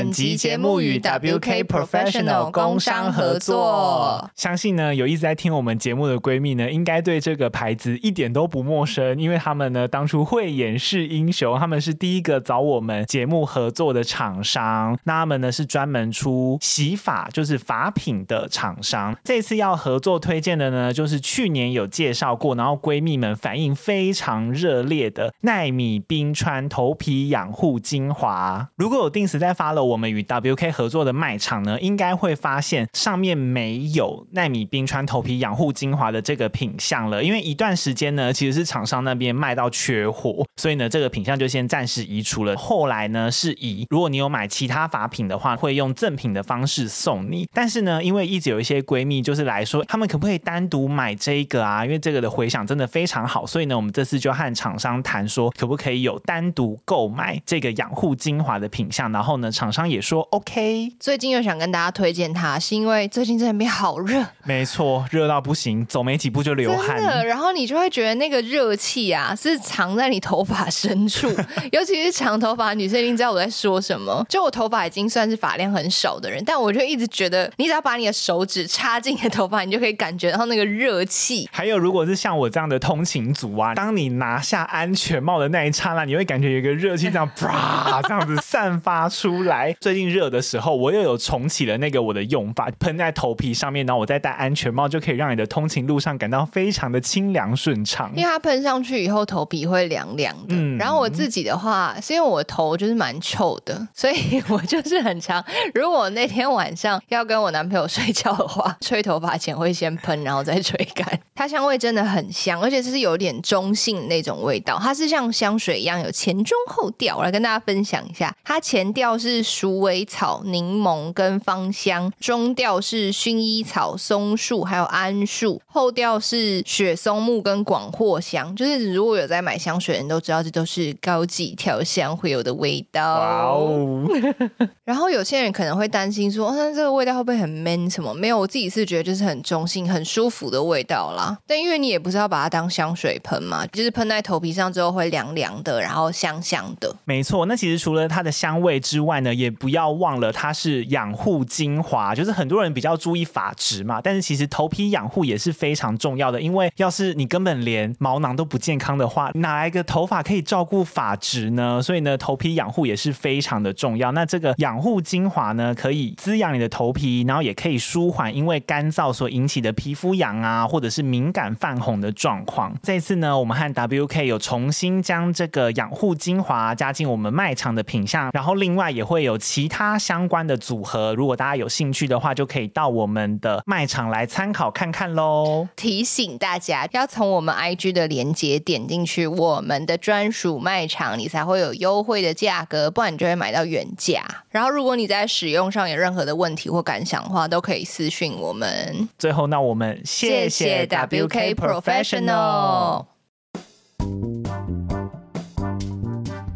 本集节目与 WK Professional 工商合作。相信呢，有一直在听我们节目的闺蜜呢，应该对这个牌子一点都不陌生，因为他们呢，当初慧眼识英雄，他们是第一个找我们节目合作的厂商。那他们呢，是专门出洗发，就是发品的厂商。这次要合作推荐的呢，就是去年有介绍过，然后闺蜜们反应非常热烈的奈米冰川头皮养护精华。如果有定时在 follow 我们与 WK 合作的卖场呢，应该会发现上面没有奈米冰川头皮养护精华的这个品相了，因为一段时间呢，其实是厂商那边卖到缺货，所以呢，这个品相就先暂时移除了。后来呢，是以如果你有买其他法品的话，会用赠品的方式送你。但是呢，因为一直有一些闺蜜就是来说，他们可不可以单独买这个啊？因为这个的回响真的非常好，所以呢，我们这次就和厂商谈说，可不可以有单独购买这个养护精华的品相？然后呢，厂商也说 OK。最近又想跟大家推荐它，是因为最近这边好热，没错，热到不行，走没几步就流汗。然后你就会觉得那个热气啊，是藏在你头发深处，尤其是长头发的女生，一定知道我在说什么。就我头发已经算是发量很少的人，但我就一直觉得，你只要把你的手指插进你的头发，你就可以感觉到那个热气。还有，如果是像我这样的通勤族啊，当你拿下安全帽的那一刹那，你会感觉有一个热气这样啪这样子散发出来。最近热的时候，我又有重启了那个我的用法，喷在头皮上面，然后我再戴安全帽，就可以让你的通勤路上感到非常的清凉顺畅。因为它喷上去以后，头皮会凉凉的。嗯，然后我自己的话，是因为我头就是蛮臭的，所以我就是很常。如果那天晚上要跟我男朋友睡觉的话，吹头发前会先喷，然后再吹干。它香味真的很香，而且是有点中性那种味道。它是像香水一样有前中后调。我来跟大家分享一下，它前调是鼠尾草、柠檬跟芳香，中调是薰衣草、松树还有桉树，后调是雪松木跟广藿香。就是如果有在买香水的人都知道，这都是高级调香会有的味道。哇哦！然后有些人可能会担心说，那、哦、这个味道会不会很 man 什么？没有，我自己是觉得就是很中性、很舒服的味道啦。但因为你也不是要把它当香水喷嘛，就是喷在头皮上之后会凉凉的，然后香香的。没错，那其实除了它的香味之外呢，也不要忘了它是养护精华。就是很多人比较注意发质嘛，但是其实头皮养护也是非常重要的。因为要是你根本连毛囊都不健康的话，哪来个头发可以照顾发质呢？所以呢，头皮养护也是非常的重要。那这个养护精华呢，可以滋养你的头皮，然后也可以舒缓因为干燥所引起的皮肤痒啊，或者是敏感泛红的状况。这次呢，我们和 WK 有重新将这个养护精华加进我们卖场的品项，然后另外也会有其他相关的组合。如果大家有兴趣的话，就可以到我们的卖场来参考看看喽。提醒大家要从我们 IG 的链接点进去我们的专属卖场，你才会有优惠的价格，不然你就会买到原价。然后如果你在使用上有任何的问题或感想的话，都可以私讯我们。最后，那我们谢谢 WK Professional。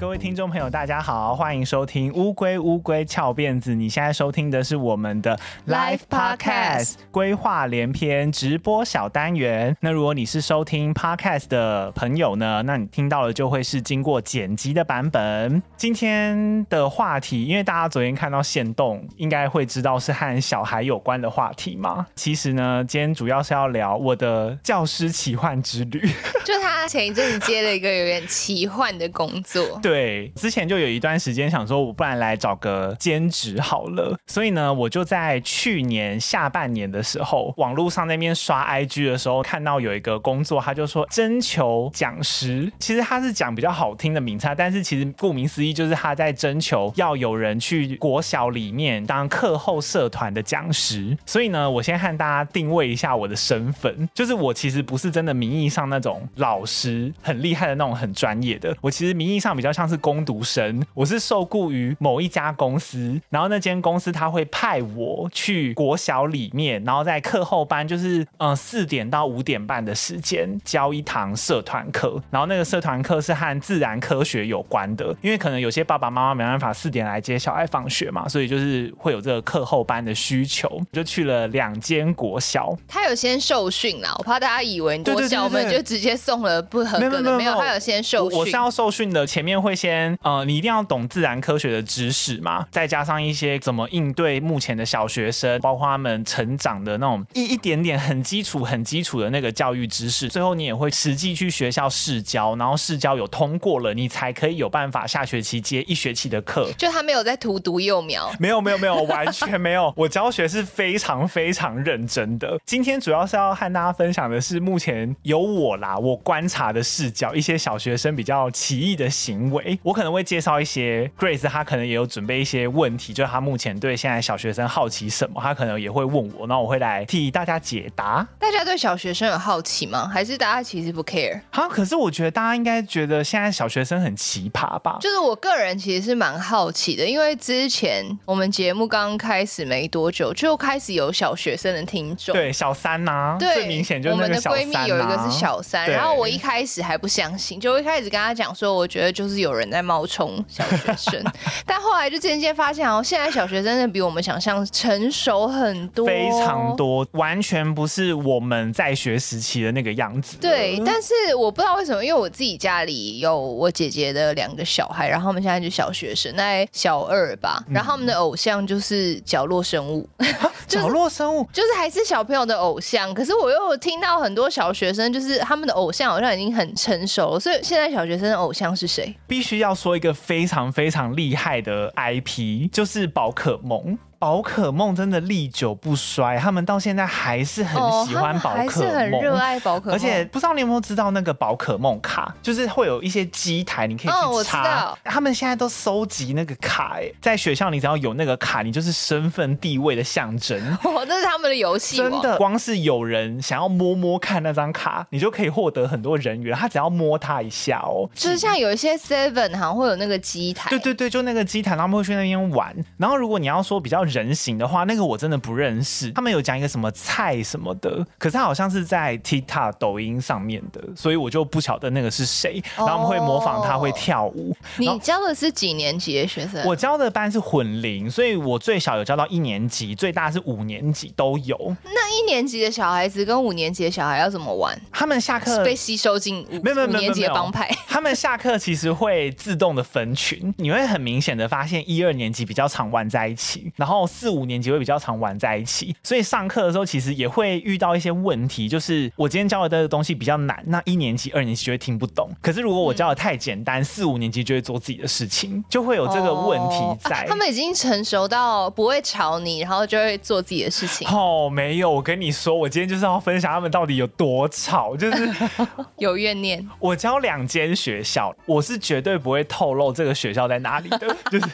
各位听众朋友，大家好，欢迎收听《乌龟乌龟翘辫子》。你现在收听的是我们的 Live Podcast 规划连篇直播小单元。那如果你是收听 Podcast 的朋友呢，那你听到的就会是经过剪辑的版本。今天的话题，因为大家昨天看到线动，应该会知道是和小孩有关的话题嘛。其实呢，今天主要是要聊我的教师奇幻之旅。就他前一阵子接了一个有点奇幻的工作。对，对之前就有一段时间想说，我不然来找个兼职好了。所以呢，我就在去年下半年的时候，网络上那边刷 IG 的时候，看到有一个工作，他就说征求讲师。其实他是讲比较好听的名称，但是其实顾名思义，就是他在征求要有人去国小里面当课后社团的讲师。所以呢，我先和大家定位一下我的身份，就是我其实不是真的名义上那种老师，很厉害的那种很专业的。我其实名义上比较。像是攻读生，我是受雇于某一家公司，然后那间公司他会派我去国小里面，然后在课后班，就是嗯四点到五点半的时间教一堂社团课，然后那个社团课是和自然科学有关的，因为可能有些爸爸妈妈没办法四点来接小孩放学嘛，所以就是会有这个课后班的需求，就去了两间国小。他有先受训啦，我怕大家以为国小我们就直接送了不合格的，没有，他有先受训。我是要受训的，前面。会先呃，你一定要懂自然科学的知识嘛，再加上一些怎么应对目前的小学生，包括他们成长的那种一一点点很基础、很基础的那个教育知识。最后你也会实际去学校试教，然后试教有通过了，你才可以有办法下学期接一学期的课。就他没有在荼毒幼苗？没有没有没有，完全没有。我教学是非常非常认真的。今天主要是要和大家分享的是目前有我啦，我观察的视角，一些小学生比较奇异的行为。我可能会介绍一些 Grace，她可能也有准备一些问题，就是他目前对现在小学生好奇什么，她可能也会问我，那我会来替大家解答。大家对小学生有好奇吗？还是大家其实不 care？好，可是我觉得大家应该觉得现在小学生很奇葩吧？就是我个人其实是蛮好奇的，因为之前我们节目刚开始没多久，就开始有小学生的听众，对小三呐、啊，对，最明显就是、啊、我们的闺蜜有一个是小三，然后我一开始还不相信，就一开始跟她讲说，我觉得就是有人在冒充小学生，但后来就渐渐发现，哦，现在小学生真的比我们想象成熟很多，非常多，完全不是我们在学时期的那个样子。对，但是我不知道为什么，因为我自己家里有我姐姐的两个小孩，然后他们现在就小学生，那小二吧，然后他们的偶像就是角落生物，角落生物？就是还是小朋友的偶像，可是我又听到很多小学生，就是他们的偶像好像已经很成熟了，所以现在小学生的偶像是谁？必须要说一个非常非常厉害的 IP，就是宝可梦。宝可梦真的历久不衰，他们到现在还是很喜欢宝可梦，还是很热爱宝可梦。而且不知道你有没有知道那个宝可梦卡，就是会有一些机台，你可以去插。他们现在都收集那个卡，哎，在学校你只要有那个卡，你就是身份地位的象征。哦，这是他们的游戏。真的，光是有人想要摸摸看那张卡，你就可以获得很多人员。他只要摸它一下哦，就是像有一些 Seven 好像会有那个机台。对对对，就那个机台，他们会去那边玩。然后如果你要说比较人形的话，那个我真的不认识。他们有讲一个什么菜什么的，可是他好像是在 TikTok 抖音上面的，所以我就不晓得那个是谁。然后我们会模仿他会跳舞。你教的是几年级的学生？我教的班是混龄，所以我最小有教到一年级，最大是五年级都有。那一年级的小孩子跟五年级的小孩要怎么玩？他们下课被吸收进五没有没有五年级的帮派。他们下课其实会自动的分群，你会很明显的发现一二年级比较常玩在一起，然后四五年级会比较常玩在一起，所以上课的时候其实也会遇到一些问题，就是我今天教的这个东西比较难，那一年级、二年级就会听不懂。可是如果我教的太简单，四五年级就会做自己的事情，就会有这个问题在。哦啊、他们已经成熟到不会吵你，然后就会做自己的事情。哦，没有，我跟你说，我今天就是要分享他们到底有多吵，就是 有怨念。我教两间学校，我是绝对不会透露这个学校在哪里的，就是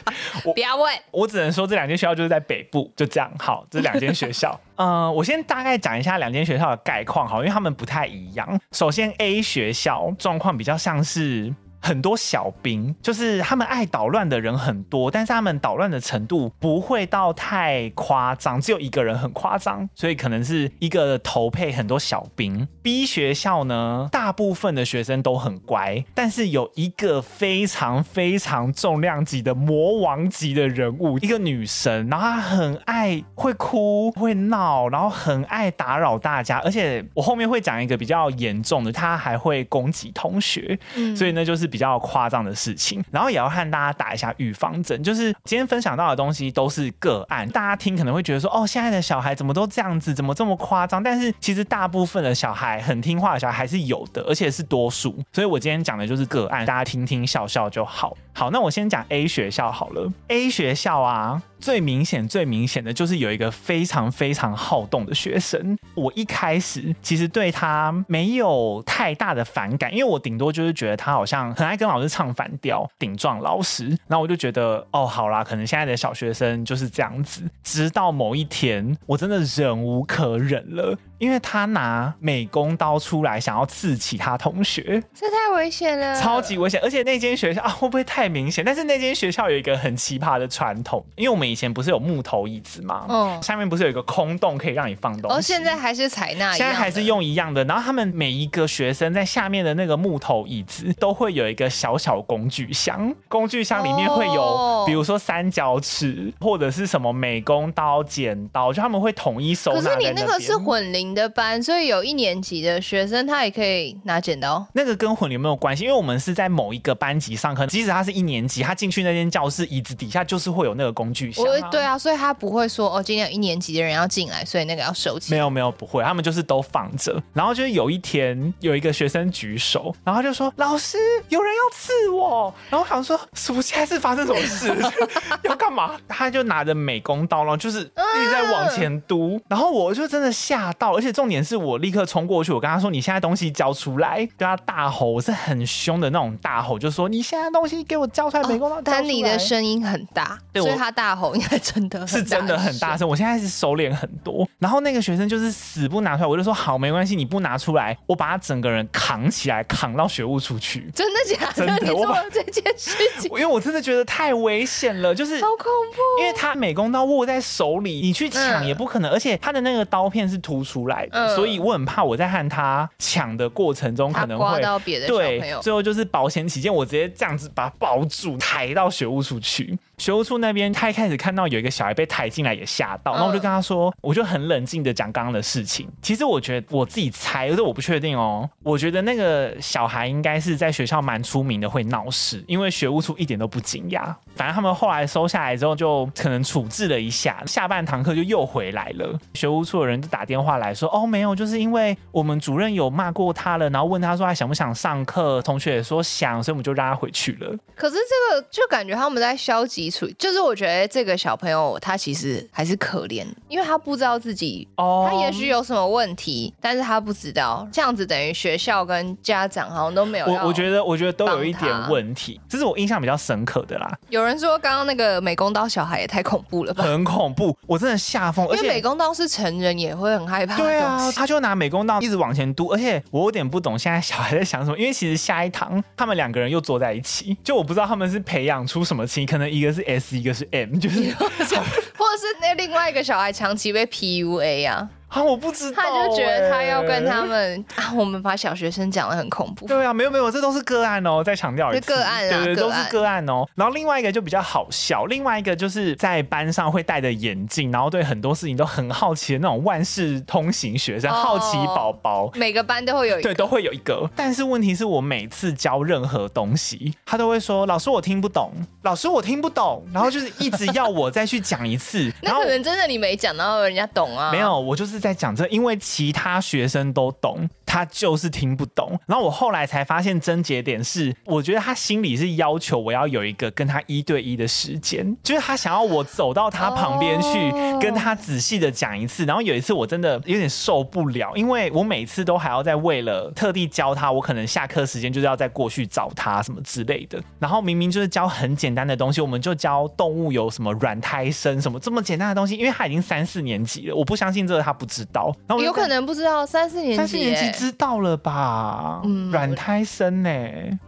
我不要问，我只能说这两间学校就是在北部，就这样。好，这两间学校，嗯、呃，我先大概讲一下两间学校的概况，好，因为他们不太一样。首先，A 学校状况比较像是。很多小兵，就是他们爱捣乱的人很多，但是他们捣乱的程度不会到太夸张，只有一个人很夸张，所以可能是一个头配很多小兵。B 学校呢，大部分的学生都很乖，但是有一个非常非常重量级的魔王级的人物，一个女神，然后她很爱会哭会闹，然后很爱打扰大家，而且我后面会讲一个比较严重的，她还会攻击同学，嗯，所以呢就是。比较夸张的事情，然后也要和大家打一下预防针。就是今天分享到的东西都是个案，大家听可能会觉得说，哦，现在的小孩怎么都这样子，怎么这么夸张？但是其实大部分的小孩很听话的小孩还是有的，而且是多数。所以我今天讲的就是个案，大家听听笑笑就好。好，那我先讲 A 学校好了。A 学校啊。最明显、最明显的就是有一个非常非常好动的学生。我一开始其实对他没有太大的反感，因为我顶多就是觉得他好像很爱跟老师唱反调，顶撞老师。然后我就觉得，哦，好啦，可能现在的小学生就是这样子。直到某一天，我真的忍无可忍了。因为他拿美工刀出来想要刺其他同学，这太危险了，超级危险！而且那间学校啊，会不会太太明显。但是那间学校有一个很奇葩的传统，因为我们以前不是有木头椅子吗？嗯，下面不是有一个空洞可以让你放东西？哦，现在还是采纳，现在还是用一样的。然后他们每一个学生在下面的那个木头椅子都会有一个小小工具箱，工具箱里面会有，比如说三角尺或者是什么美工刀、剪刀，就他们会统一收纳。可是你那个是混龄的班，所以有一年级的学生他也可以拿剪刀。那个跟混龄没有关系，因为我们是在某一个班级上课，即使他是一年级，他进去那间教室椅子底下就是会有那个工具箱啊。对啊，所以他不会说哦，今天有一年级的人要进来，所以那个要收起。没有没有不会，他们就是都放着。然后就是有一天有一个学生举手，然后他就说：“老师，有人要刺我。”然后我想说，是不是现在是发生什么事？要干嘛？他就拿着美工刀，然后就是一直在往前嘟。然后我就真的吓到，而且重点是我立刻冲过去，我跟他说：“你现在东西交出来！”对他大吼，我是很凶的那种大吼，就说：“你现在东西给我交出来！”美工刀。丹尼的声音很大，所以他大吼应该真的是真的很大声。我现在是收敛很多。然后那个学生就是死不拿出来，我就说：“好，没关系，你不拿出来，我把他整个人扛起来，扛到学务处去。”真的假的？真的，你做了这件事情？因为我真的觉得太危险了，就是好恐怖。因为他美工刀握在手里，你去抢也不可能，嗯、而且他的那个刀片是凸出来的，嗯、所以我很怕我在和他抢的过程中可能会刮到别的小朋友。对，最后就是保险起见，我直接这样子把他抱住，抬到学务处去。学务处那边，他一开始看到有一个小孩被抬进来，也吓到。然后我就跟他说，我就很冷静的讲刚刚的事情。其实我觉得我自己猜，而且我不确定哦。我觉得那个小孩应该是在学校蛮出名的，会闹事，因为学务处一点都不惊讶。反正他们后来收下来之后，就可能处置了一下，下半堂课就又回来了。学务处的人就打电话来说，哦，没有，就是因为我们主任有骂过他了，然后问他说还想不想上课，同学也说想，所以我们就让他回去了。可是这个就感觉他们在消极。就是我觉得这个小朋友他其实还是可怜，因为他不知道自己，他也许有什么问题，但是他不知道，这样子等于学校跟家长好像都没有。我我觉得我觉得都有一点问题，这是我印象比较深刻的啦。有人说刚刚那个美工刀小孩也太恐怖了吧？很恐怖，我真的吓疯。因为美工刀是成人也会很害怕。对啊，他就拿美工刀一直往前嘟，而且我有点不懂现在小孩在想什么，因为其实下一堂他们两个人又坐在一起，就我不知道他们是培养出什么情，可能一个是 S。一个是 M，就是，或者是那另外一个小孩长期被 PUA 啊。啊，我不知道、欸，他就觉得他要跟他们啊，我们把小学生讲的很恐怖。对啊，没有没有，这都是个案哦，再强调一次，个案啊，对对，都是个案哦。然后另外一个就比较好笑，另外一个就是在班上会戴着眼镜，然后对很多事情都很好奇的那种万事通行学生，好奇宝宝。每个班都会有一个，对，都会有一个。但是问题是我每次教任何东西，他都会说：“老师，我听不懂。”老师，我听不懂。然后就是一直要我再去讲一次。那可能真的你没讲，然后人家懂啊？没有，我就是在讲这，因为。其他学生都懂，他就是听不懂。然后我后来才发现症结点是，我觉得他心里是要求我要有一个跟他一对一的时间，就是他想要我走到他旁边去跟他仔细的讲一次。然后有一次我真的有点受不了，因为我每次都还要再为了特地教他，我可能下课时间就是要再过去找他什么之类的。然后明明就是教很简单的东西，我们就教动物有什么软胎生什么这么简单的东西，因为他已经三四年级了，我不相信这个他不知道。然后有可能不知道三四年级，三四年级知道了吧？嗯，卵胎生呢？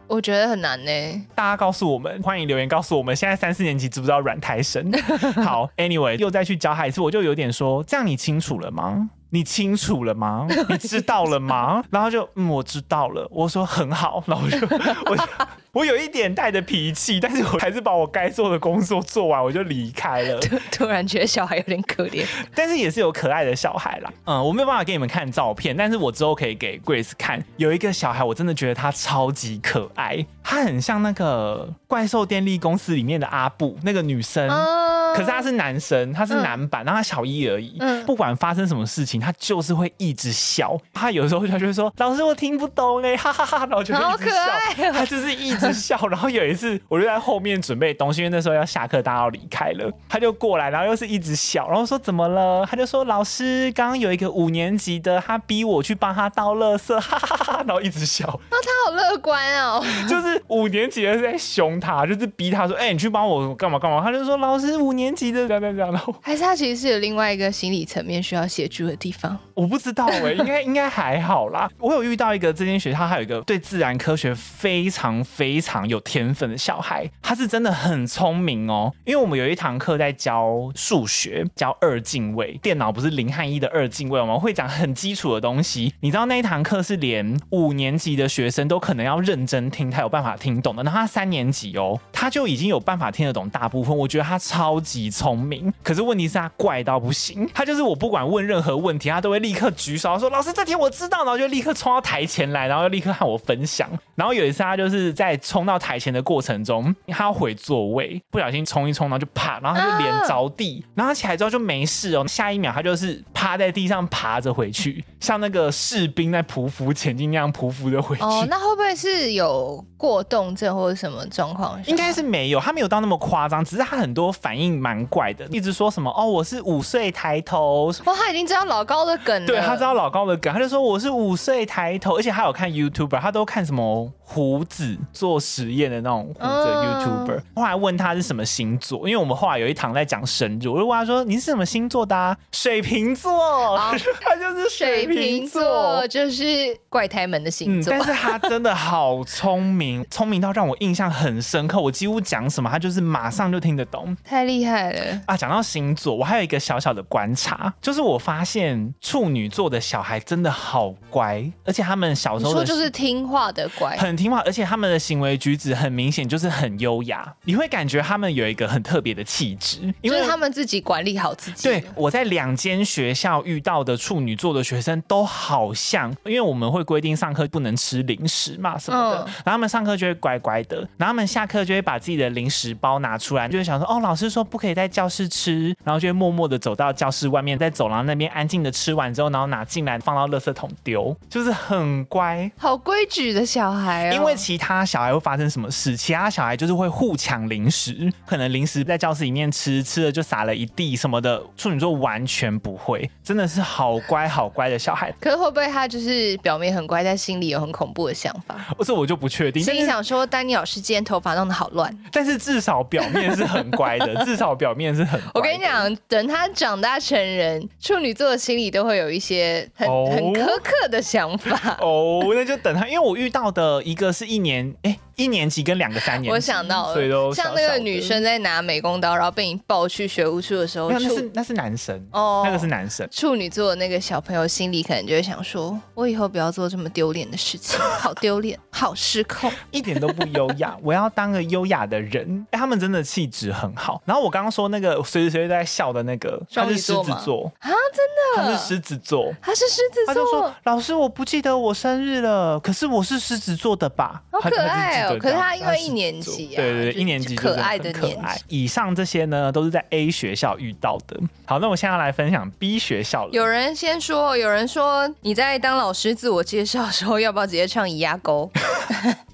我觉得很难呢。大家告诉我们，欢迎留言告诉我们，现在三四年级知不知道软胎生？好，Anyway，又再去教他一次，我就有点说，这样你清楚了吗？你清楚了吗？你知道了吗？然后就嗯，我知道了。我说很好，然后我就 我就我有一点带着脾气，但是我还是把我该做的工作做完，我就离开了。突 突然觉得小孩有点可怜，但是也是有可爱的小孩啦。嗯，我没有办法给你们看照片，但是我之后可以给 Grace 看。有一个小孩，我真的觉得他超级可爱，他很像那个怪兽电力公司里面的阿布那个女生。嗯可是他是男生，他是男版，然后他小一而已。嗯，不管发生什么事情，他就是会一直笑。他有时候他就会说：“老师，我听不懂哎，哈哈哈哈。”然后就会一直笑。他就是一直笑。然后有一次，我就在后面准备东西，因为那时候要下课，大家要离开了。他就过来，然后又是一直笑，然后说：“怎么了？”他就说：“老师，刚刚有一个五年级的，他逼我去帮他倒垃圾，哈哈哈。”然后一直笑。好乐观哦。就是五年级的是在凶他，就是逼他说：“哎，你去帮我干嘛干嘛？”他就说：“老师，五年。”级的这样这样然后，还是他其实是有另外一个心理层面需要协助的地方？我不知道哎、欸，应该 应该还好啦。我有遇到一个这间学校，还有一个对自然科学非常非常有天分的小孩，他是真的很聪明哦。因为我们有一堂课在教数学，教二进位，电脑不是零和一的二进位，我们会讲很基础的东西。你知道那一堂课是连五年级的学生都可能要认真听，他有办法听懂的。那他三年级哦，他就已经有办法听得懂大部分。我觉得他超级聪明，可是问题是他怪到不行。他就是我不管问任何问题，他都会立刻举手说：“老师，这题我知道。”然后就立刻冲到台前来，然后就立刻和我分享。然后有一次他就是在冲到台前的过程中，他要回座位，不小心冲一冲，然后就啪，然后他就脸着地。然后他起来之后就没事哦，下一秒他就是趴在地上爬着回去，像那个士兵在匍匐前进那样匍匐的回去。会不会是有过动症或者什么状况？应该是没有，他没有到那么夸张，只是他很多反应蛮怪的，一直说什么哦，我是五岁抬头。哇，他已经知道老高的梗了。对，他知道老高的梗，他就说我是五岁抬头，而且他有看 YouTuber，他都看什么胡子做实验的那种胡子 YouTuber。嗯、后来问他是什么星座，因为我们后来有一堂在讲生日，我就问他说你是什么星座的、啊？水瓶座，哦、他就是水瓶座，水瓶座就是怪胎们的星座、嗯。但是他真的好聪明，聪明到让我印象很深刻。我几乎讲什么，他就是马上就听得懂，太厉害了啊！讲到星座，我还有一个小小的观察，就是我发现处女座的小孩真的好乖，而且他们小时候说就是听话的乖，很听话，而且他们的行为举止很明显就是很优雅，你会感觉他们有一个很特别的气质，因为他们自己管理好自己。对，我在两间学校遇到的处女座的学生都好像，因为我们会规定上课不能吃零食嘛什么的，嗯、然后他们上课就会乖乖的，然后他们下课就会把自己的零食包拿出来，就会想说哦，老师说不可以在教室吃，然后就会默默的走到教室外面，在走廊那边安静的吃完之后，然后拿进来放到垃圾桶丢，就是很乖，好规矩的小孩哦。因为其他小孩会发生什么事？其他小孩就是会互抢零食，可能零食在教室里面吃，吃了就撒了一地什么的。处女座完全不会，真的是好乖好乖的小孩。可是会不会他就是表面很乖，但心里有很恐怖的想法？不是，我就不确定。所以想说，丹尼老师今天头发弄得好乱，但是至少表面是很乖的，至少表面是很乖。我跟你讲，等他长大成人，处女座的心里都会有一些很、oh? 很苛刻的想法。哦，oh, 那就等他，因为我遇到的一个是一年，哎。一年级跟两个三年级，我想到了，所以都像那个女生在拿美工刀，然后被你抱去学务处的时候，那是那是男生哦，那个是男生。处女座的那个小朋友心里可能就会想说：“我以后不要做这么丢脸的事情，好丢脸，好失控，一点都不优雅。我要当个优雅的人。”哎他们真的气质很好。然后我刚刚说那个随时随地在笑的那个，他是狮子座啊，真的，他是狮子座，他是狮子座。他就说：“老师，我不记得我生日了，可是我是狮子座的吧？”好可爱。可是他因为一年级，啊，对对对，一年级可爱的可爱。以上这些呢，都是在 A 学校遇到的。好，那我现在要来分享 B 学校了。有人先说，有人说你在当老师自我介绍的时候，要不要直接唱《咿呀沟》？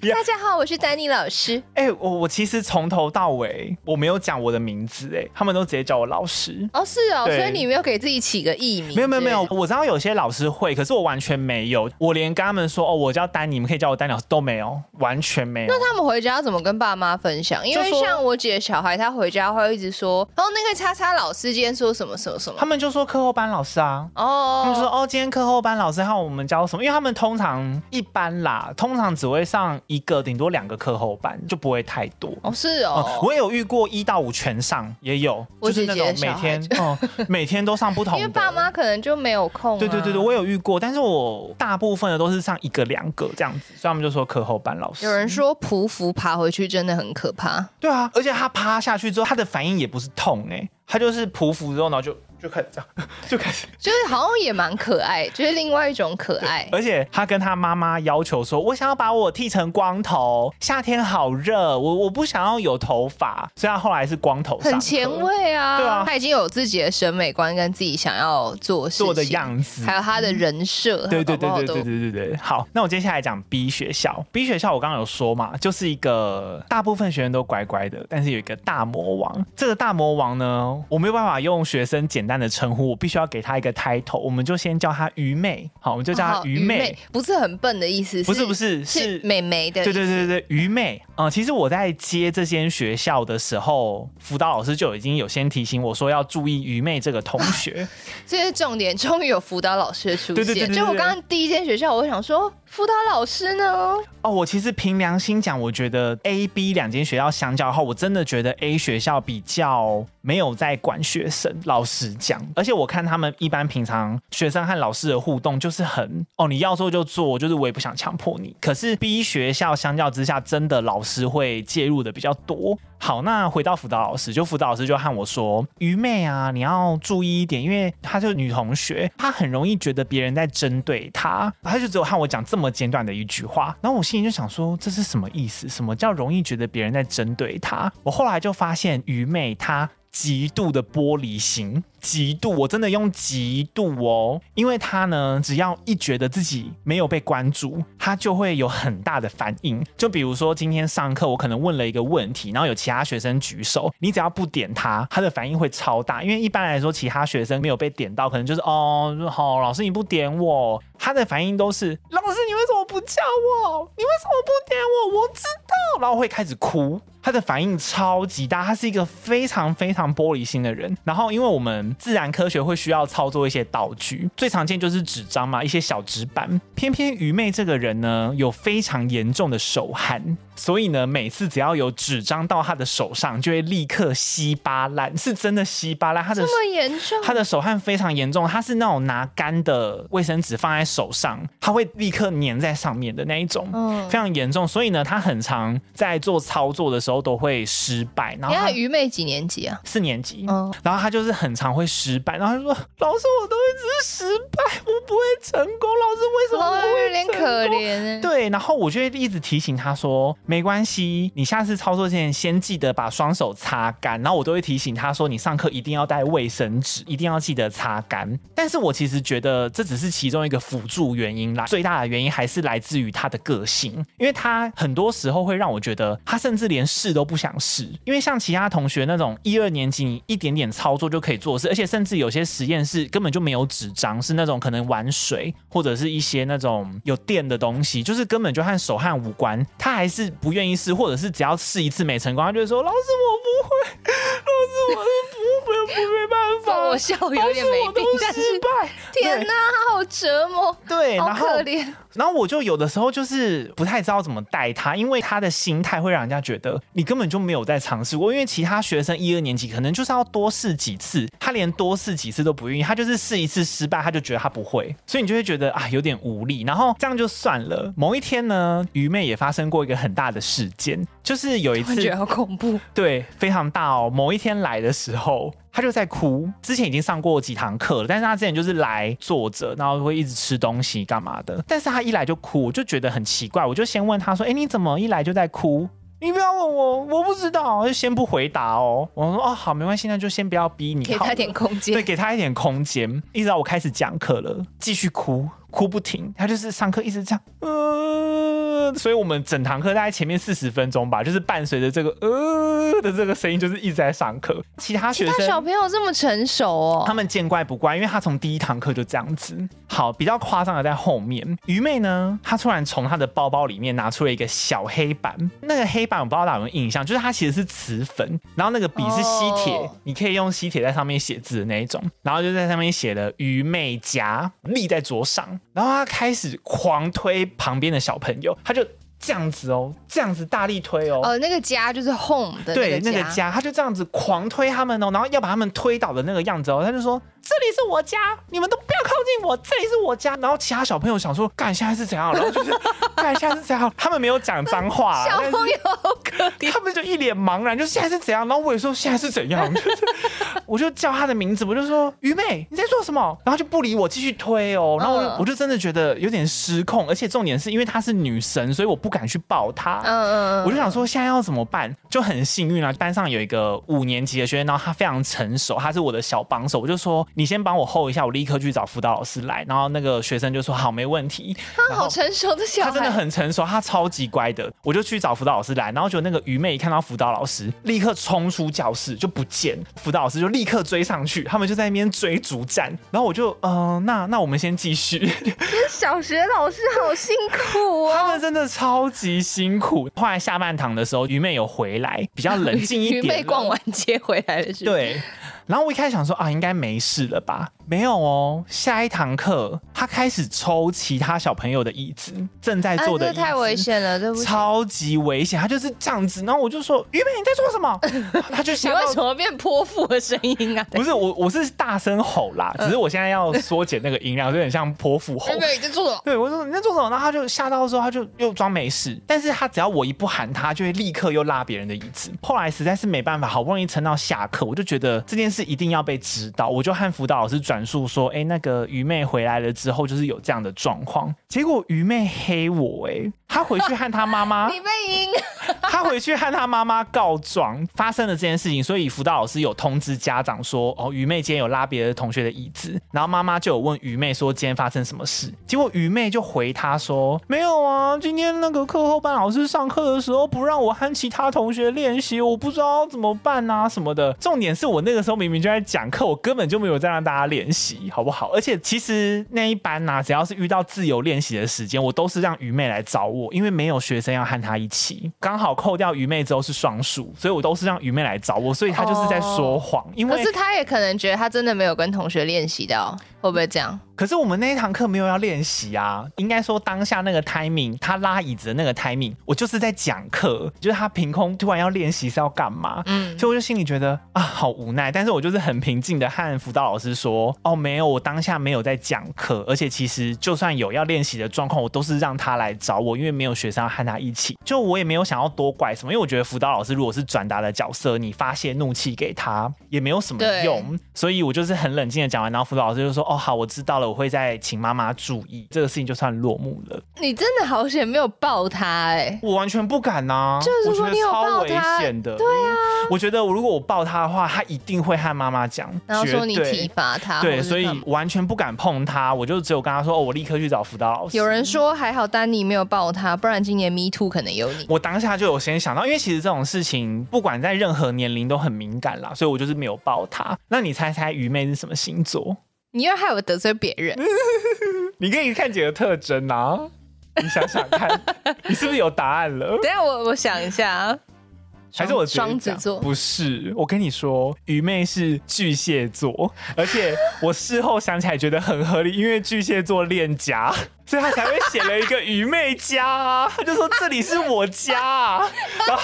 大家好，我是丹尼老师。哎、欸，我我其实从头到尾我没有讲我的名字，哎，他们都直接叫我老师。哦，是哦，所以你没有给自己起个艺名？没有没有没有，我知道有些老师会，可是我完全没有，我连跟他们说哦，我叫丹尼，你们可以叫我丹尼老师都没有，完全没有。那他们回家怎么跟爸妈分享？因为像我姐小孩，他回家会一直说，哦，那个叉叉老师今天说什么什么什么，他们就说课后班老师啊，哦，他们就说哦，今天课后班老师和我们教什么？因为他们通常一般啦，通常只会上一个顶多两个课后班，就不会太多。哦，是哦，嗯、我也有遇过一到五全上，也有，就是那种每天，嗯，每天都上不同的。因为爸妈可能就没有空、啊。对对对对，我有遇过，但是我大部分的都是上一个两个这样子，所以他们就说课后班老师。有人说匍匐爬回去真的很可怕。对啊，而且他趴下去之后，他的反应也不是痛哎、他就是匍匐之后，然后就。就开始这样，就开始，就是好像也蛮可爱，就是另外一种可爱。而且他跟他妈妈要求说：“我想要把我剃成光头，夏天好热，我我不想要有头发。”所以他后来是光头，很前卫啊。对啊，他已经有自己的审美观跟自己想要做做的样子，还有他的人设。对对对对对对对对。好，那我接下来讲 B 学校。B 学校我刚刚有说嘛，就是一个大部分学生都乖乖的，但是有一个大魔王。这个大魔王呢，我没有办法用学生简单的称呼，我必须要给他一个 title，我们就先叫他愚昧，好，我们就叫他愚昧，不是很笨的意思，不是不是是美眉的，对对对对，愚昧，嗯，其实我在接这间学校的时候，辅导老师就已经有先提醒我说要注意愚昧这个同学。这是重点，终于有辅导老师的出现。对对对对对，就我刚刚第一间学校，我想说辅导老师呢？哦，我其实凭良心讲，我觉得 A、B 两间学校相较后，我真的觉得 A 学校比较没有在管学生。老实讲，而且我看他们一般平常学生和老师的互动就是很哦，你要做就做，就是我也不想强迫你。可是 B 学校相较之下，真的老师会介入的比较多。好，那回到辅导老师，就辅导老师就和我说：“愚昧啊，你要注意一点，因为她就是女同学，她很容易觉得别人在针对她。”她就只有和我讲这么简短的一句话，然后我心里就想说：“这是什么意思？什么叫容易觉得别人在针对她？”我后来就发现，愚昧她。极度的玻璃心，极度，我真的用极度哦，因为他呢，只要一觉得自己没有被关注，他就会有很大的反应。就比如说今天上课，我可能问了一个问题，然后有其他学生举手，你只要不点他，他的反应会超大。因为一般来说，其他学生没有被点到，可能就是哦，好，老师你不点我，他的反应都是老师你为什么不叫我？你为什么不点我？我知道，然后会开始哭。他的反应超级大，他是一个非常非常玻璃心的人。然后，因为我们自然科学会需要操作一些道具，最常见就是纸张嘛，一些小纸板。偏偏愚昧这个人呢，有非常严重的手汗。所以呢，每次只要有纸张到他的手上，就会立刻稀巴烂，是真的稀巴烂。他的这么严重，他的手汗非常严重。他是那种拿干的卫生纸放在手上，他会立刻粘在上面的那一种，嗯，非常严重。所以呢，他很常在做操作的时候都会失败。然后他愚昧几年级啊？四年级。嗯，然后他就是很常会失败，然后他就说：“老师，我都一直失败，我不会成功。老师为什么我会有点可怜？”对，然后我就会一直提醒他说。没关系，你下次操作之前先记得把双手擦干，然后我都会提醒他说，你上课一定要带卫生纸，一定要记得擦干。但是我其实觉得这只是其中一个辅助原因啦，最大的原因还是来自于他的个性，因为他很多时候会让我觉得他甚至连试都不想试，因为像其他同学那种一二年级，你一点点操作就可以做事，而且甚至有些实验室根本就没有纸张，是那种可能玩水或者是一些那种有电的东西，就是根本就和手汗无关，他还是。不愿意试，或者是只要试一次没成功，他就会说：“老师，我不会，老师，我是不会，不没办法。”我笑有点没病，但是失败。天哪，他好折磨，对，好可怜。然后我就有的时候就是不太知道怎么带他，因为他的心态会让人家觉得你根本就没有在尝试过。因为其他学生一二年级可能就是要多试几次，他连多试几次都不愿意，他就是试一次失败，他就觉得他不会，所以你就会觉得啊有点无力。然后这样就算了。某一天呢，愚昧也发生过一个很大的事件，就是有一次，觉得好恐怖，对，非常大哦。某一天来的时候。他就在哭，之前已经上过几堂课了，但是他之前就是来坐着，然后会一直吃东西干嘛的。但是他一来就哭，我就觉得很奇怪，我就先问他说：“哎，你怎么一来就在哭？你不要问我，我不知道。”就先不回答哦。我说：“哦，好，没关系，那就先不要逼你，给他一点空间。对，给他一点空间。一直到我开始讲课了，继续哭。”哭不停，他就是上课一直这样，呃，所以我们整堂课大概前面四十分钟吧，就是伴随着这个呃的这个声音，就是一直在上课。其他学生其他小朋友这么成熟哦，他们见怪不怪，因为他从第一堂课就这样子。好，比较夸张的在后面，愚昧呢，他突然从他的包包里面拿出了一个小黑板，那个黑板我不知道大家有没有印象，就是它其实是磁粉，然后那个笔是吸铁，哦、你可以用吸铁在上面写字的那一种，然后就在上面写了“愚昧夹”，立在桌上。然后他开始狂推旁边的小朋友，他就这样子哦，这样子大力推哦。呃，那个家就是 home 的对，那个家，他就这样子狂推他们哦，然后要把他们推倒的那个样子哦，他就说。这里是我家，你们都不要靠近我。这里是我家。然后其他小朋友想说，干现在是怎样？然后就是干现在是怎样？他们没有讲脏话，小朋友好可怜，他们就一脸茫然，就现在是怎样？然后我也说现在是怎样？就是我就叫他的名字，我就说愚妹你在做什么？然后就不理我，继续推哦。然后我就真的觉得有点失控，而且重点是因为她是女神，所以我不敢去抱他。嗯嗯，我就想说现在要怎么办？就很幸运啊，班上有一个五年级的学生，然后他非常成熟，他是我的小帮手，我就说。你先帮我 hold 一下，我立刻去找辅导老师来。然后那个学生就说好，没问题。他好成熟的小孩，他真的很成熟，他超级乖的。我就去找辅导老师来，然后就那个愚昧一看到辅导老师，立刻冲出教室就不见，辅导老师就立刻追上去，他们就在那边追逐战。然后我就嗯、呃，那那我们先继续。小学老师好辛苦啊、哦，他们真的超超级辛苦。后来下半堂的时候，愚妹有回来，比较冷静一点。愚妹逛完街回来的时候？对。然后我一开始想说啊，应该没事了吧？没有哦，下一堂课他开始抽其他小朋友的椅子，正在坐的椅子，啊、太危险了，对不对？超级危险，他就是这样子。然后我就说：“于妹，你在做什么？” 他就想：“为什么变泼妇的声音啊？” 不是我，我是大声吼啦，只是我现在要缩减那个音量，有点像泼妇吼。于妹，你在做什么？对，我说你在做什么？然后他就吓到的时候，他就又装没事。但是他只要我一不喊他，就会立刻又拉别人的椅子。后来实在是没办法，好不容易撑到下课，我就觉得这件事一定要被指导，我就和辅导老师转述说，哎，那个愚妹回来了之后，就是有这样的状况。结果愚妹黑我，哎，她回去和他妈妈，你被赢，他回去和他妈妈告状，发生了这件事情，所以辅导老师有通知家长说，哦，愚妹今天有拉别的同学的椅子，然后妈妈就有问愚妹说，今天发生什么事？结果愚妹就回他说，没有啊，今天那个课后班老师上课的时候不让我和其他同学练习，我不知道怎么办啊什么的。重点是我那个时候明明就在讲课。我根本就没有在让大家练习，好不好？而且其实那一班呐、啊，只要是遇到自由练习的时间，我都是让愚妹来找我，我因为没有学生要和他一起。刚好扣掉愚昧之后是双数，所以我都是让愚昧来找我，所以他就是在说谎。因为可是他也可能觉得他真的没有跟同学练习到，会不会这样？可是我们那一堂课没有要练习啊，应该说当下那个 timing，他拉椅子的那个 timing，我就是在讲课，就是他凭空突然要练习是要干嘛？嗯，所以我就心里觉得啊，好无奈。但是我就是很平静的和辅导老师说，哦，没有，我当下没有在讲课，而且其实就算有要练习的状况，我都是让他来找我，因为没有学生要和他一起，就我也没有想要多怪什么，因为我觉得辅导老师如果是转达的角色，你发泄怒气给他也没有什么用，所以我就是很冷静的讲完，然后辅导老师就说，哦，好，我知道了。我会再请妈妈注意，这个事情就算落幕了。你真的好险没有抱他哎、欸！我完全不敢呐、啊，就是说你有抱他，危险的。对啊，我觉得如果我抱他的话，他一定会和妈妈讲，然后说你体罚他。对，所以完全不敢碰他。我就只有跟他说，哦，我立刻去找辅导老师。有人说还好丹尼没有抱他，不然今年 Me Too 可能有你。我当下就有先想到，因为其实这种事情不管在任何年龄都很敏感啦，所以我就是没有抱他。那你猜猜愚昧是什么星座？你又害我得罪别人，你可以看几个特征啊？你想想看，你是不是有答案了？等下我我想一下，还是我双子座？不是，我跟你说，愚昧是巨蟹座，而且我事后想起来觉得很合理，因为巨蟹座恋家。所以他才会写了一个愚昧家啊，他就说这里是我家啊，然后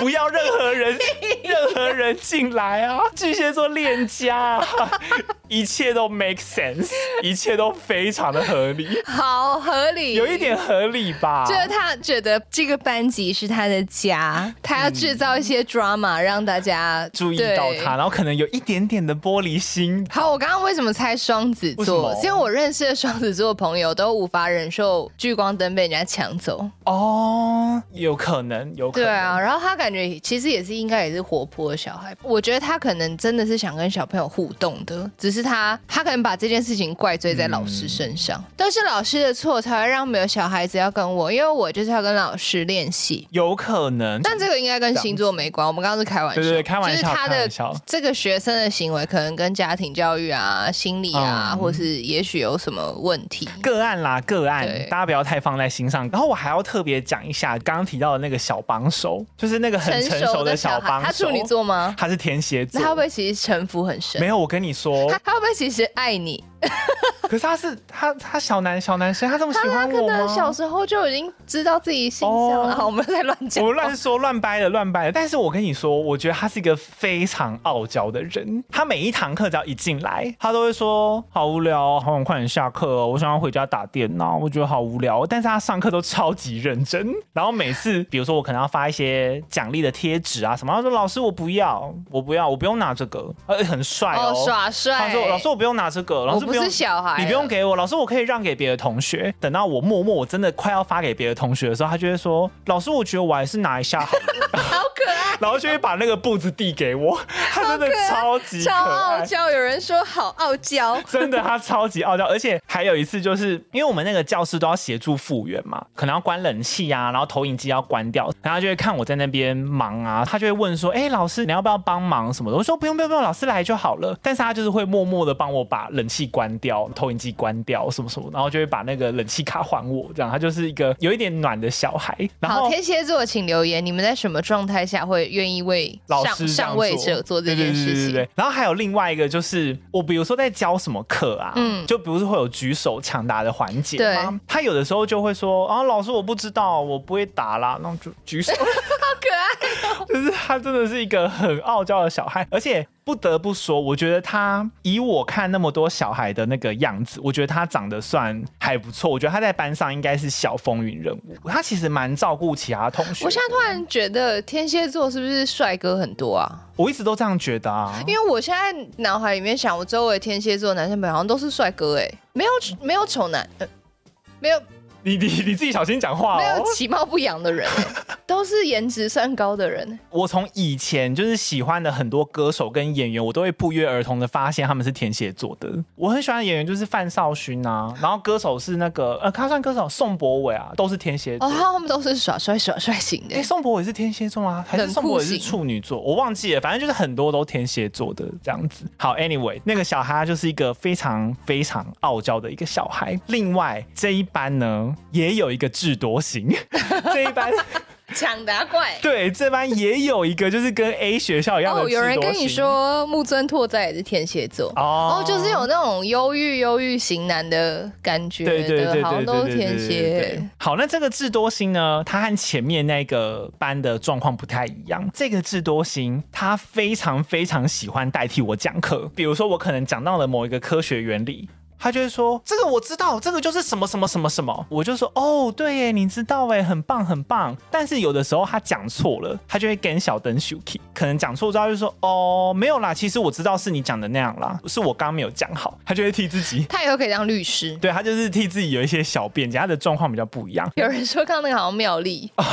不要任何人任何人进来啊，巨蟹座恋家啊，一切都 make sense，一切都非常的合理，好合理，有一点合理吧？就是他觉得这个班级是他的家，他要制造一些 drama 让大家注意到他，然后可能有一点点的玻璃心。好，我刚刚为什么猜双子座？因为我认识的双子座朋友都无法忍受聚光灯被人家抢走。哦，有可能，有可能。对啊，然后他感觉其实也是应该也是活泼的小孩，我觉得他可能真的是想跟小朋友互动的，只是他他可能把这件事情怪罪在老师身上，嗯、都是老师的错才会让没有小孩子要跟我，因为我就是要跟老师练习，有可能。但这个应该跟星座没关，我们刚刚是开玩笑，对对对，开玩笑，就是他的这个学生的行为可能跟家庭教育啊、心理啊，嗯、或是也许有什么问题，个案啦，个案。大家不要太放在心上。然后我还要特别讲一下，刚刚提到的那个小帮手，就是那个很成熟的小帮手。他处女座吗？他是天蝎座。那他会不会其实城府很深？没有，我跟你说，他他会不会其实爱你？可是他是他他小男小男生，他这么喜欢我吗？他可能小时候就已经知道自己形象了。好，我们在乱讲，我乱说乱掰的乱掰的。但是我跟你说，我觉得他是一个非常傲娇的人。他每一堂课只要一进来，他都会说好无聊，好想快点下课，我想要回家打电脑，我觉得好无聊。但是他上课都超级认真。然后每次，比如说我可能要发一些奖励的贴纸啊什么，他说老师我不要，我不要，我不用拿这个，呃很帅哦，耍帅。他说老师我不用拿这个，老师。不是小孩，你不用给我，老师，我可以让给别的同学。等到我默默我真的快要发给别的同学的时候，他就会说：“老师，我觉得我还是拿一下好了。”好可可爱，然后就会把那个布子递给我，他真的超级超傲娇。有人说好傲娇，真的他超级傲娇。而且还有一次，就是因为我们那个教室都要协助复原嘛，可能要关冷气啊，然后投影机要关掉，然后他就会看我在那边忙啊，他就会问说：“哎，老师你要不要帮忙什么的？”我说：“不用不用不用，老师来就好了。”但是他就是会默默的帮我把冷气关掉，投影机关掉什么什么，然后就会把那个冷气卡还我，这样他就是一个有一点暖的小孩。然后好，天蝎座请留言，你们在什么状态下会愿意为老师上位者做这件事情？对对对。然后还有另外一个就是，我比如说在教什么课啊，嗯，就比如说会有举手抢答的环节，对，他有的时候就会说啊，老师我不知道，我不会答啦，那就举手，好可爱哦。就是他真的是一个很傲娇的小孩，而且。不得不说，我觉得他以我看那么多小孩的那个样子，我觉得他长得算还不错。我觉得他在班上应该是小风云人物。他其实蛮照顾其他同学。我现在突然觉得天蝎座是不是帅哥很多啊？我一直都这样觉得啊。因为我现在脑海里面想，我周围天蝎座男生朋友好像都是帅哥哎，没有没有丑男，呃，没有。你你你自己小心讲话哦！没有其貌不扬的人，都是颜值算高的人。我从以前就是喜欢的很多歌手跟演员，我都会不约而同的发现他们是天蝎座的。我很喜欢的演员就是范少勋啊，然后歌手是那个呃，他算歌手宋博伟啊，都是天蝎座。哦，他们都是耍帅耍帅型的。哎，宋博伟是天蝎座吗？还是宋博伟是处女座？我忘记了，反正就是很多都天蝎座的这样子。好，Anyway，那个小哈就是一个非常非常傲娇的一个小孩。另外这一班呢，也有一个。智多星这一班抢答怪，对，这班也有一个，就是跟 A 学校一样的。哦，有人跟你说木村拓哉也是天蝎座哦，哦，就是有那种忧郁忧郁型男的感觉，对对对，好像都是天蝎。好，那这个智多星呢，他和前面那个班的状况不太一样。这个智多星他非常非常喜欢代替我讲课，比如说我可能讲到了某一个科学原理。他就会说：“这个我知道，这个就是什么什么什么什么。”我就说：“哦，对耶，你知道哎，很棒很棒。”但是有的时候他讲错了，他就会跟小灯 shuki，可能讲错之后就说：“哦，没有啦，其实我知道是你讲的那样啦，是我刚没有讲好。”他就会替自己，他以后可以当律师。对，他就是替自己有一些小辩解，他的状况比较不一样。有人说刚刚那个好像妙丽，哦、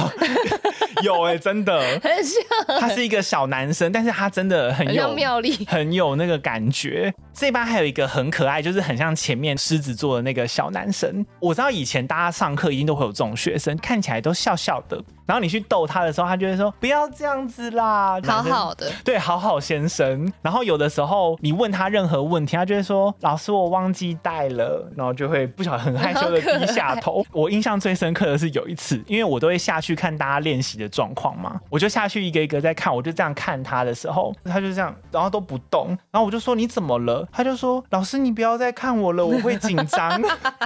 有哎，真的很像。他是一个小男生，但是他真的很有很妙丽，很有那个感觉。这班还有一个很可爱，就是很像前面狮子座的那个小男生。我知道以前大家上课一定都会有这种学生，看起来都笑笑的。然后你去逗他的时候，他就会说：“不要这样子啦，好好的，对，好好先生。”然后有的时候你问他任何问题，他就会说：“老师，我忘记带了。”然后就会不晓得很害羞的低下头。我印象最深刻的是有一次，因为我都会下去看大家练习的状况嘛，我就下去一个一个在看，我就这样看他的时候，他就这样，然后都不动。然后我就说：“你怎么了？”他就说：“老师，你不要再看我了，我会紧张。”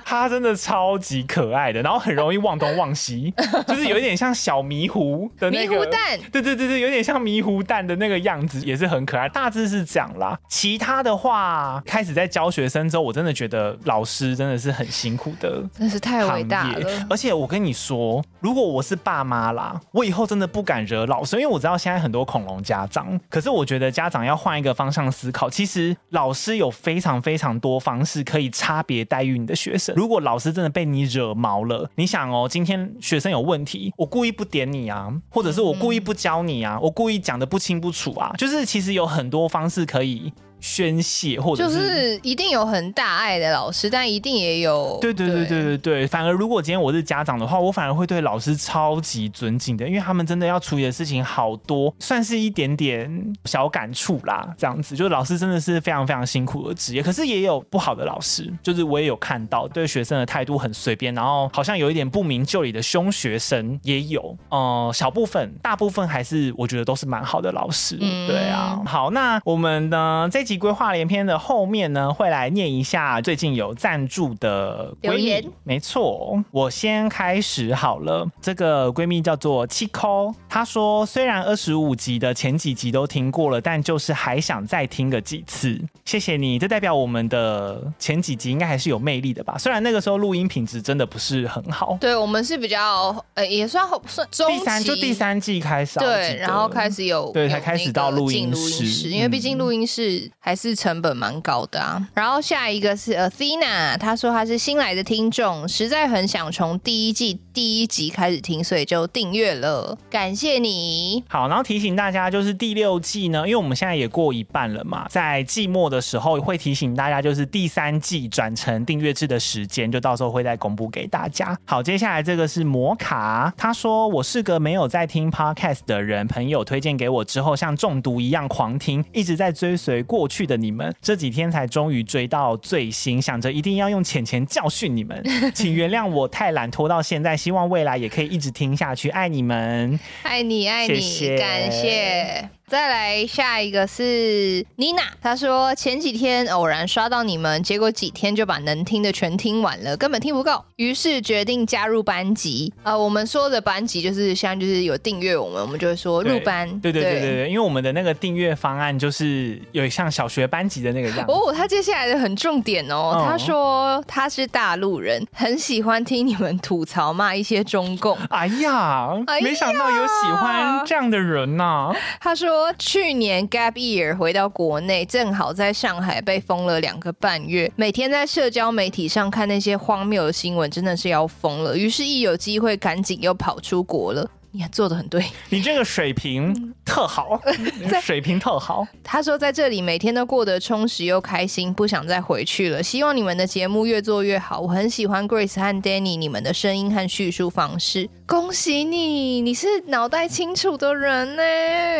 他真的超级可爱的，然后很容易忘东忘西，就是有一点像小迷糊的那个，迷糊蛋，对对对对，有点像迷糊蛋的那个样子，也是很可爱。大致是这样啦。其他的话，开始在教学生之后，我真的觉得老师真的是很辛苦的，真是太伟大了。而且我跟你说，如果我是爸妈啦，我以后真的不敢惹老师，因为我知道现在很多恐龙家长。可是我觉得家长要换一个方向思考，其实老师有非常非常多方式可以差别待遇你的学生。如果老师真的被你惹毛了，你想哦，今天学生有问题，我故意不点你啊，或者是我故意不教你啊，我故意讲的不清不楚啊，就是其实有很多方式可以。宣泄，或者是就是一定有很大爱的老师，但一定也有对对对对对对。反而如果今天我是家长的话，我反而会对老师超级尊敬的，因为他们真的要处理的事情好多，算是一点点小感触啦。这样子，就是老师真的是非常非常辛苦的职业。可是也有不好的老师，就是我也有看到对学生的态度很随便，然后好像有一点不明就里的凶学生也有。呃，小部分，大部分还是我觉得都是蛮好的老师。嗯，对啊。好，那我们呢这集。规划连篇的后面呢，会来念一下最近有赞助的闺蜜。言没错，我先开始好了。这个闺蜜叫做七抠，她说虽然二十五集的前几集都听过了，但就是还想再听个几次。谢谢你，这代表我们的前几集应该还是有魅力的吧？虽然那个时候录音品质真的不是很好。对，我们是比较呃，也算算中，第三就第三季开始，对，然后开始有对才开始到录音室，因为毕竟录音室。还是成本蛮高的啊。然后下一个是 Athena，他说他是新来的听众，实在很想从第一季第一集开始听，所以就订阅了，感谢你。好，然后提醒大家，就是第六季呢，因为我们现在也过一半了嘛，在季末的时候会提醒大家，就是第三季转成订阅制的时间，就到时候会再公布给大家。好，接下来这个是摩卡，他说我是个没有在听 podcast 的人，朋友推荐给我之后，像中毒一样狂听，一直在追随过去的你们，这几天才终于追到最新，想着一定要用钱钱教训你们，请原谅我太懒拖到现在，希望未来也可以一直听下去，爱你们，爱你爱你，谢谢。感谢。再来下一个是妮娜，她说前几天偶然刷到你们，结果几天就把能听的全听完了，根本听不够，于是决定加入班级。呃，我们说的班级就是像就是有订阅我们，我们就会说入班。对对对对对，对，因为我们的那个订阅方案就是有像小学班级的那个样子。哦，他接下来的很重点哦，嗯、他说他是大陆人，很喜欢听你们吐槽骂一些中共。哎呀，哎呀，没想到有喜欢这样的人呐、啊。他说。说去年 Gap Year 回到国内，正好在上海被封了两个半月，每天在社交媒体上看那些荒谬的新闻，真的是要疯了。于是，一有机会，赶紧又跑出国了。你还做的很对，你这个水平特好，水平特好。他说在这里每天都过得充实又开心，不想再回去了。希望你们的节目越做越好。我很喜欢 Grace 和 Danny 你们的声音和叙述方式。恭喜你，你是脑袋清楚的人呢。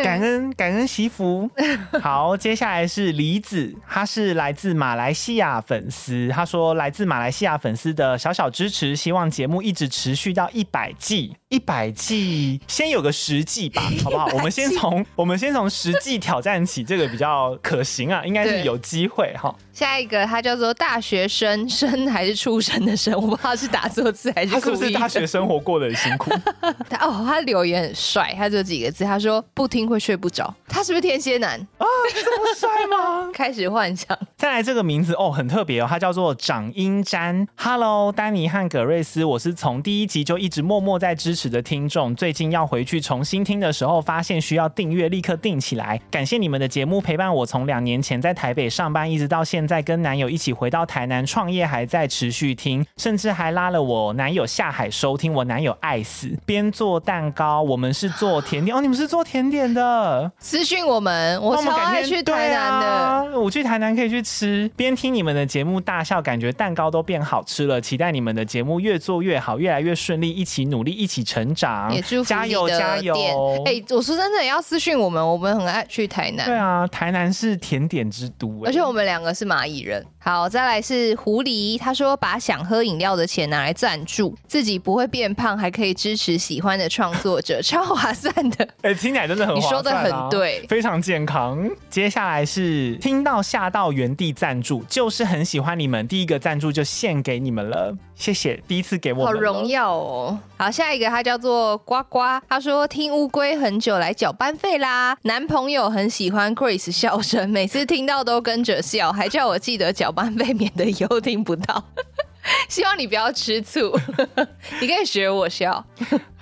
感恩感恩惜福。好，接下来是李子，他是来自马来西亚粉丝。他说来自马来西亚粉丝的小小支持，希望节目一直持续到一百季。一百季，先有个实际吧，好不好？我们先从我们先从实际挑战起，这个比较可行啊，应该是有机会哈。下一个他叫做大学生，生还是出生的生？我不知道是打错字还是。他是不是大学生活过得很辛苦？他哦，他留言很帅，他就几个字，他说不听会睡不着。他是不是天蝎男啊？这么帅吗？开始幻想。再来这个名字哦，很特别哦，他叫做掌音詹。Hello，丹尼和葛瑞斯，我是从第一集就一直默默在支持的听众，最近要回去重新听的时候，发现需要订阅，立刻订起来。感谢你们的节目陪伴我从两年前在台北上班，一直到现在跟男友一起回到台南创业，还在持续听，甚至还拉了我男友下海收听。我男友爱死，边做蛋糕，我们是做甜点哦，你们是做甜点的，私讯我们，我超爱去台南的，啊，我去台南可以去吃，边听你们的节目大笑，感觉蛋糕都变好吃了。期待你们的节目越做越好，越来越顺利，一起努力，一起成长，也祝福加油加油！哎、欸，我说真的，要私讯我们，我们很爱去台南。对啊，台南是甜点之都，而且我们两个是蚂蚁人。好，再来是狐狸，他说把想喝饮料的钱拿来赞助，自己不会变胖，还可以支持喜欢的创作者，超划算的。哎、欸，听起来真的很划算，啊，你说的很对，非常健康。接下来是听到吓到原地赞助，就是很喜欢你们，第一个赞助就献给你们了。谢谢，第一次给我好荣耀哦。好，下一个他叫做呱呱，他说听乌龟很久来缴班费啦。男朋友很喜欢 Grace 笑声，每次听到都跟着笑，还叫我记得缴班费，免得以后听不到。希望你不要吃醋，你可以学我笑。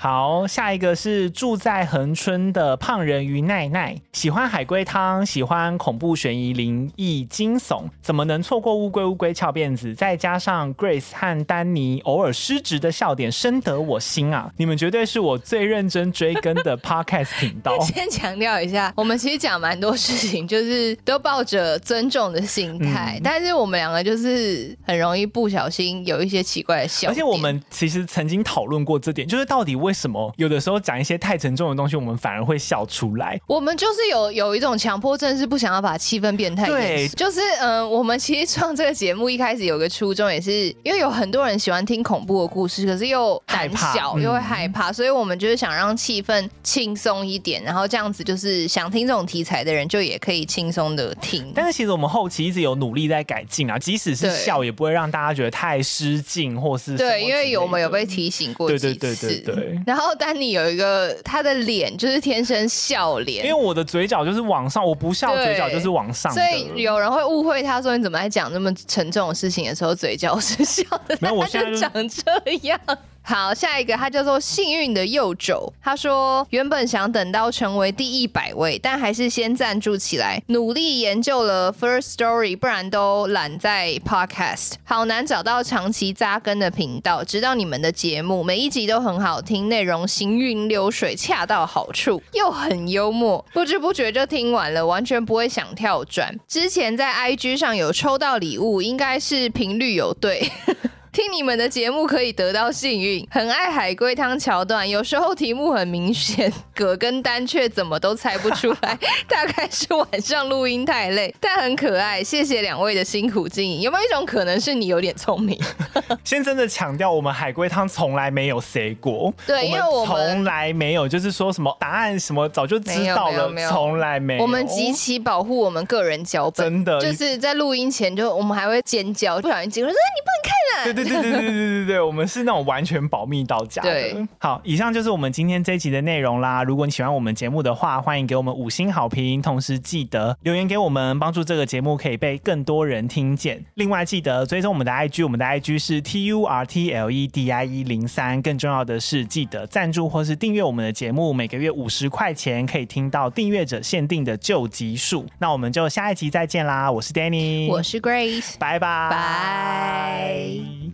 好，下一个是住在恒春的胖人鱼奈奈，喜欢海龟汤，喜欢恐怖悬疑灵异惊悚，怎么能错过乌龟乌龟翘辫子？再加上 Grace 和丹尼偶尔失职的笑点，深得我心啊！你们绝对是我最认真追更的 Podcast 频道。先强调一下，我们其实讲蛮多事情，就是都抱着尊重的心态，嗯、但是我们两个就是很容易不小心有一些奇怪的笑。而且我们其实曾经讨论过这点，就是到底为为什么有的时候讲一些太沉重的东西，我们反而会笑出来？我们就是有有一种强迫症，是不想要把气氛变太对。就是嗯、呃，我们其实创这个节目一开始有个初衷，也是因为有很多人喜欢听恐怖的故事，可是又胆小又会害怕，所以我们就是想让气氛轻松一点，然后这样子就是想听这种题材的人就也可以轻松的听。但是其实我们后期一直有努力在改进啊，即使是笑也不会让大家觉得太失敬或是对，因为有我们有被提醒过几次。对对对对对。然后丹尼有一个他的脸就是天生笑脸，因为我的嘴角就是往上，我不笑嘴角就是往上，所以有人会误会他说，你怎么在讲那么沉重的事情的时候嘴角是笑的？没有，我现在长这样。好，下一个他叫做幸运的右肘，他说原本想等到成为第一百位，但还是先赞助起来，努力研究了 First Story，不然都懒在 Podcast，好难找到长期扎根的频道。直到你们的节目每一集都很好听，内容行云流水，恰到好处，又很幽默，不知不觉就听完了，完全不会想跳转。之前在 IG 上有抽到礼物，应该是频率有对。听你们的节目可以得到幸运，很爱海龟汤桥段，有时候题目很明显，葛根丹却怎么都猜不出来，大概是晚上录音太累，但很可爱。谢谢两位的辛苦经营。有没有一种可能是你有点聪明？先真的强调，我们海龟汤从来没有 say 过，对，因为我们从来没有，就是说什么答案什么早就知道了，从来没有。我们极其保护我们个人脚本，真的，就是在录音前就我们还会尖叫，不小心进入说你不能看了，对对。对对对对对对对，我们是那种完全保密到家的。好，以上就是我们今天这一集的内容啦。如果你喜欢我们节目的话，欢迎给我们五星好评，同时记得留言给我们，帮助这个节目可以被更多人听见。另外，记得追踪我们的 IG，我们的 IG 是 T U R T L E D I E 零三。更重要的是，记得赞助或是订阅我们的节目，每个月五十块钱可以听到订阅者限定的旧集数。那我们就下一集再见啦！我是 Danny，我是 Grace，拜拜，拜。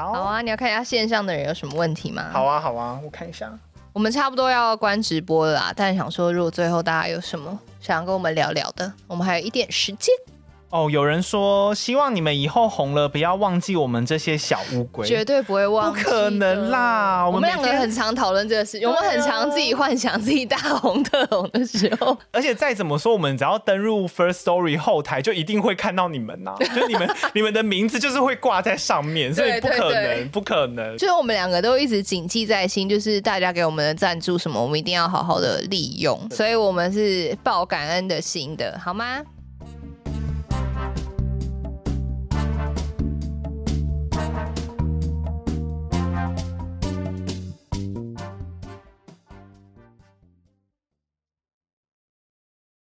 好，好啊，你要看一下线上的人有什么问题吗？好啊，好啊，我看一下。我们差不多要关直播了啦，但想说，如果最后大家有什么想要跟我们聊聊的，我们还有一点时间。哦，有人说希望你们以后红了，不要忘记我们这些小乌龟，绝对不会忘记，不可能啦！我们两个很常讨论这个事，啊、我们很常自己幻想自己大红特红的时候。而且再怎么说，我们只要登入 First Story 后台，就一定会看到你们呐、啊，就你们你们的名字就是会挂在上面，所以不可能，不可能。就是我们两个都一直谨记在心，就是大家给我们的赞助什么，我们一定要好好的利用，所以我们是抱感恩的心的，好吗？